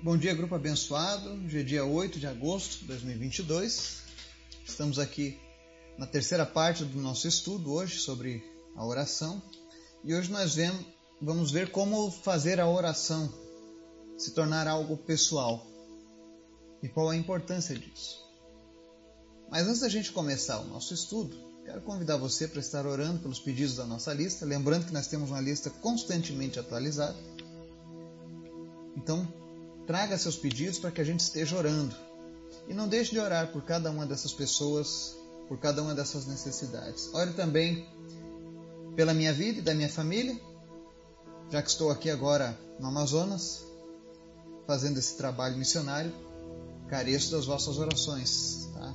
Bom dia, grupo abençoado. Hoje é dia 8 de agosto de 2022. Estamos aqui na terceira parte do nosso estudo hoje sobre a oração. E hoje nós vamos ver como fazer a oração se tornar algo pessoal e qual a importância disso. Mas antes da gente começar o nosso estudo, quero convidar você para estar orando pelos pedidos da nossa lista, lembrando que nós temos uma lista constantemente atualizada. Então, traga seus pedidos para que a gente esteja orando. E não deixe de orar por cada uma dessas pessoas, por cada uma dessas necessidades. Ore também pela minha vida e da minha família, já que estou aqui agora no Amazonas, fazendo esse trabalho missionário, careço das vossas orações. Tá?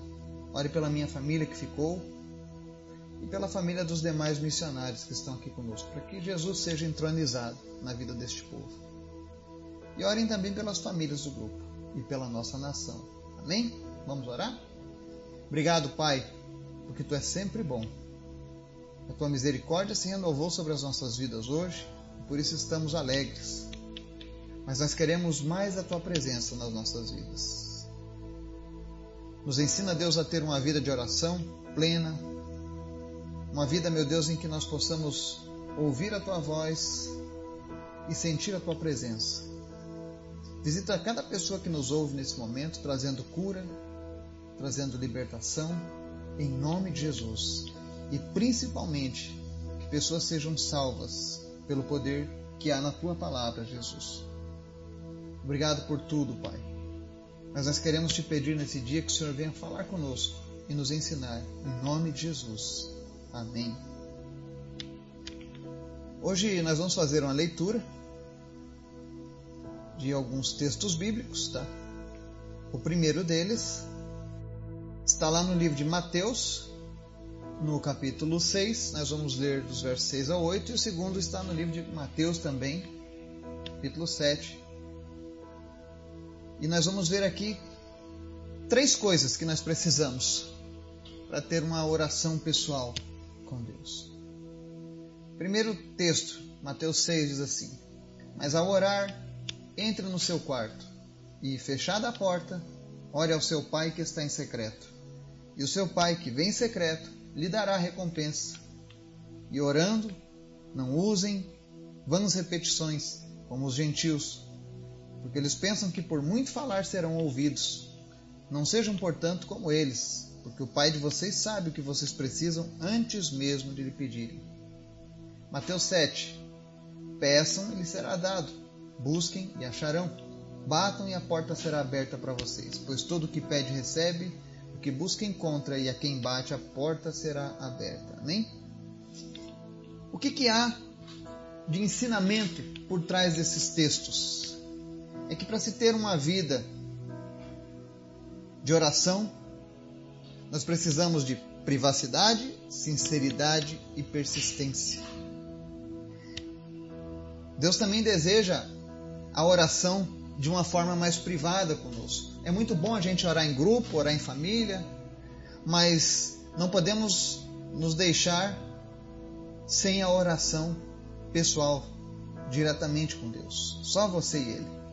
Ore pela minha família que ficou e pela família dos demais missionários que estão aqui conosco, para que Jesus seja entronizado na vida deste povo. E orem também pelas famílias do grupo e pela nossa nação. Amém? Vamos orar? Obrigado, Pai, porque Tu és sempre bom. A Tua misericórdia se renovou sobre as nossas vidas hoje e por isso estamos alegres. Mas nós queremos mais a Tua presença nas nossas vidas. Nos ensina, Deus, a ter uma vida de oração plena, uma vida, meu Deus, em que nós possamos ouvir a Tua voz e sentir a Tua presença. Visita cada pessoa que nos ouve nesse momento, trazendo cura, trazendo libertação, em nome de Jesus. E principalmente, que pessoas sejam salvas pelo poder que há na tua palavra, Jesus. Obrigado por tudo, Pai. Mas nós queremos te pedir nesse dia que o Senhor venha falar conosco e nos ensinar, em nome de Jesus. Amém. Hoje nós vamos fazer uma leitura de alguns textos bíblicos, tá? O primeiro deles está lá no livro de Mateus, no capítulo 6, nós vamos ler dos versos 6 a 8, e o segundo está no livro de Mateus também, capítulo 7. E nós vamos ver aqui três coisas que nós precisamos para ter uma oração pessoal com Deus. Primeiro texto, Mateus 6 diz assim: Mas ao orar, entre no seu quarto e, fechada a porta, ore ao seu pai que está em secreto. E o seu pai que vem em secreto lhe dará recompensa. E orando, não usem vãs repetições, como os gentios, porque eles pensam que por muito falar serão ouvidos. Não sejam, portanto, como eles, porque o Pai de vocês sabe o que vocês precisam antes mesmo de lhe pedirem. Mateus 7. Peçam e lhes será dado Busquem e acharão. Batam e a porta será aberta para vocês. Pois todo o que pede recebe, o que busca encontra, e a quem bate a porta será aberta. Amém? O que, que há de ensinamento por trás desses textos? É que para se ter uma vida de oração, nós precisamos de privacidade, sinceridade e persistência. Deus também deseja a oração de uma forma mais privada conosco. É muito bom a gente orar em grupo, orar em família, mas não podemos nos deixar sem a oração pessoal, diretamente com Deus. Só você e Ele.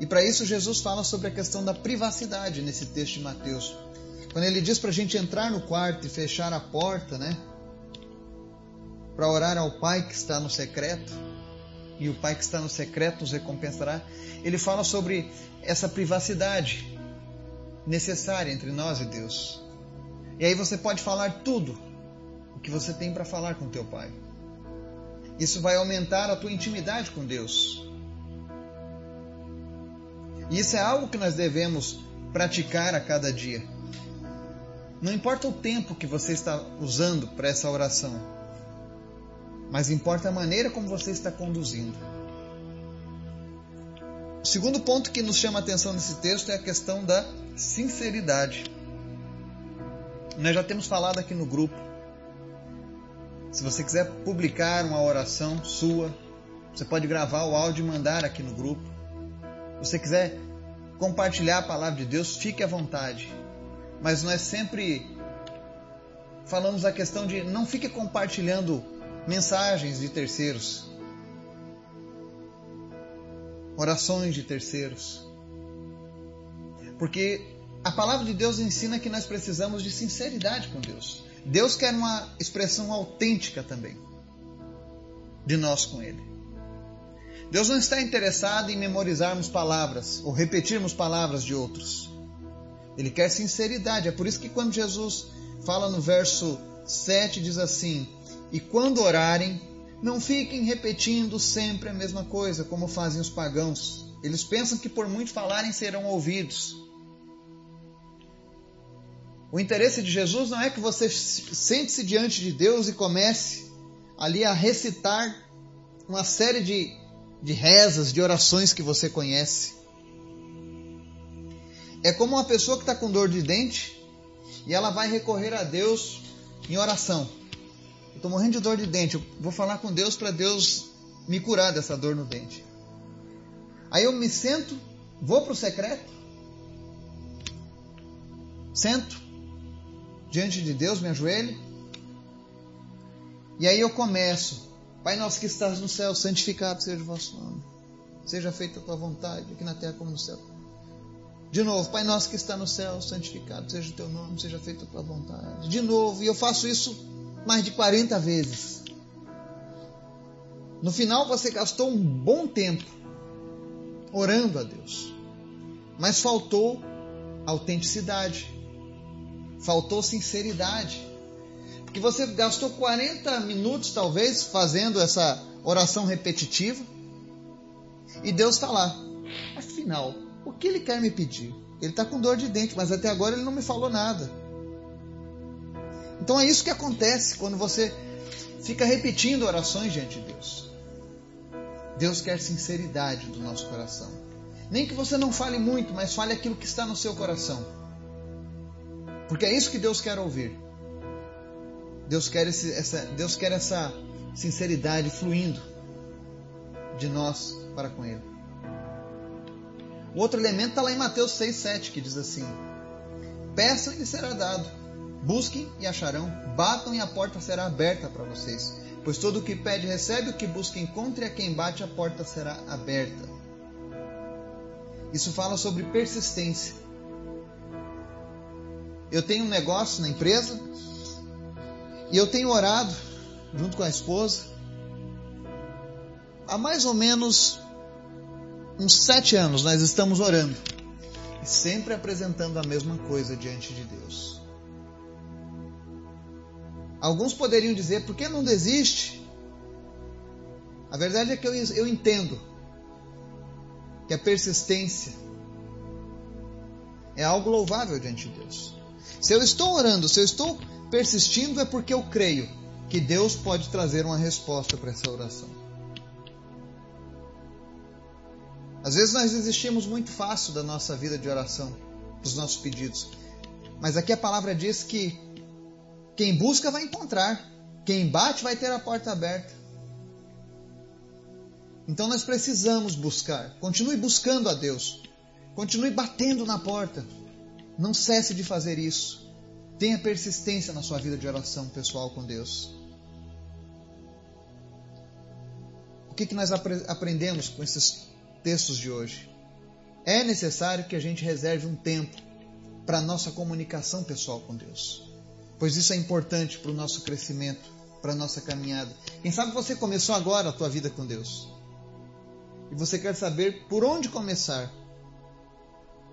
E para isso Jesus fala sobre a questão da privacidade nesse texto de Mateus. Quando ele diz para a gente entrar no quarto e fechar a porta, né? Para orar ao Pai que está no secreto e o Pai que está no secreto nos recompensará. Ele fala sobre essa privacidade necessária entre nós e Deus. E aí você pode falar tudo o que você tem para falar com teu Pai. Isso vai aumentar a tua intimidade com Deus. E isso é algo que nós devemos praticar a cada dia. Não importa o tempo que você está usando para essa oração mas importa a maneira como você está conduzindo. O segundo ponto que nos chama a atenção nesse texto é a questão da sinceridade. Nós já temos falado aqui no grupo. Se você quiser publicar uma oração sua, você pode gravar o áudio e mandar aqui no grupo. Se você quiser compartilhar a palavra de Deus, fique à vontade. Mas nós sempre falamos a questão de não fique compartilhando mensagens de terceiros. orações de terceiros. Porque a palavra de Deus ensina que nós precisamos de sinceridade com Deus. Deus quer uma expressão autêntica também de nós com Ele. Deus não está interessado em memorizarmos palavras ou repetirmos palavras de outros. Ele quer sinceridade. É por isso que quando Jesus fala no verso 7, diz assim: E quando orarem, não fiquem repetindo sempre a mesma coisa, como fazem os pagãos. Eles pensam que por muito falarem serão ouvidos. O interesse de Jesus não é que você sente-se diante de Deus e comece ali a recitar uma série de, de rezas, de orações que você conhece. É como uma pessoa que está com dor de dente e ela vai recorrer a Deus em oração. Estou morrendo de dor de dente, eu vou falar com Deus para Deus me curar dessa dor no dente. Aí eu me sento, vou para o secreto, sento diante de Deus, me ajoelho, e aí eu começo. Pai nosso que estás no céu, santificado seja o vosso nome. Seja feita a tua vontade, aqui na terra como no céu. De novo, Pai nosso que está no céu, santificado seja o teu nome, seja feita a tua vontade. De novo, e eu faço isso mais de 40 vezes. No final você gastou um bom tempo orando a Deus, mas faltou autenticidade, faltou sinceridade. Porque você gastou 40 minutos, talvez, fazendo essa oração repetitiva, e Deus está lá. Afinal, o que ele quer me pedir? Ele está com dor de dente, mas até agora ele não me falou nada. Então é isso que acontece quando você fica repetindo orações diante de Deus. Deus quer sinceridade do nosso coração. Nem que você não fale muito, mas fale aquilo que está no seu coração. Porque é isso que Deus quer ouvir. Deus quer, esse, essa, Deus quer essa sinceridade fluindo de nós para com Ele. O outro elemento está lá em Mateus 6,7, que diz assim: Peçam e será dado, busquem e acharão, batam e a porta será aberta para vocês. Pois todo o que pede recebe, o que busca encontra, e a quem bate a porta será aberta. Isso fala sobre persistência. Eu tenho um negócio na empresa e eu tenho orado junto com a esposa há mais ou menos uns sete anos nós estamos orando e sempre apresentando a mesma coisa diante de Deus. Alguns poderiam dizer, por que não desiste? A verdade é que eu, eu entendo que a persistência é algo louvável diante de Deus. Se eu estou orando, se eu estou persistindo, é porque eu creio que Deus pode trazer uma resposta para essa oração. Às vezes nós desistimos muito fácil da nossa vida de oração, dos nossos pedidos. Mas aqui a palavra diz que quem busca vai encontrar, quem bate vai ter a porta aberta. Então nós precisamos buscar. Continue buscando a Deus. Continue batendo na porta. Não cesse de fazer isso. Tenha persistência na sua vida de oração pessoal com Deus. O que, que nós aprendemos com esses textos de hoje. É necessário que a gente reserve um tempo para a nossa comunicação pessoal com Deus, pois isso é importante para o nosso crescimento, para a nossa caminhada. Quem sabe você começou agora a tua vida com Deus e você quer saber por onde começar.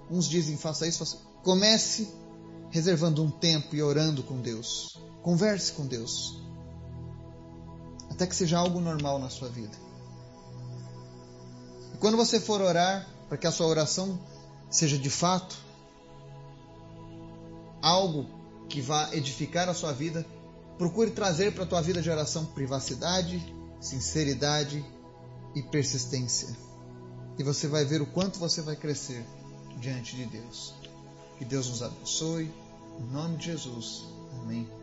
Uns dizem faça isso, faça... comece reservando um tempo e orando com Deus. Converse com Deus. Até que seja algo normal na sua vida. Quando você for orar, para que a sua oração seja de fato algo que vá edificar a sua vida, procure trazer para a tua vida de oração privacidade, sinceridade e persistência. E você vai ver o quanto você vai crescer diante de Deus. Que Deus nos abençoe. Em nome de Jesus. Amém.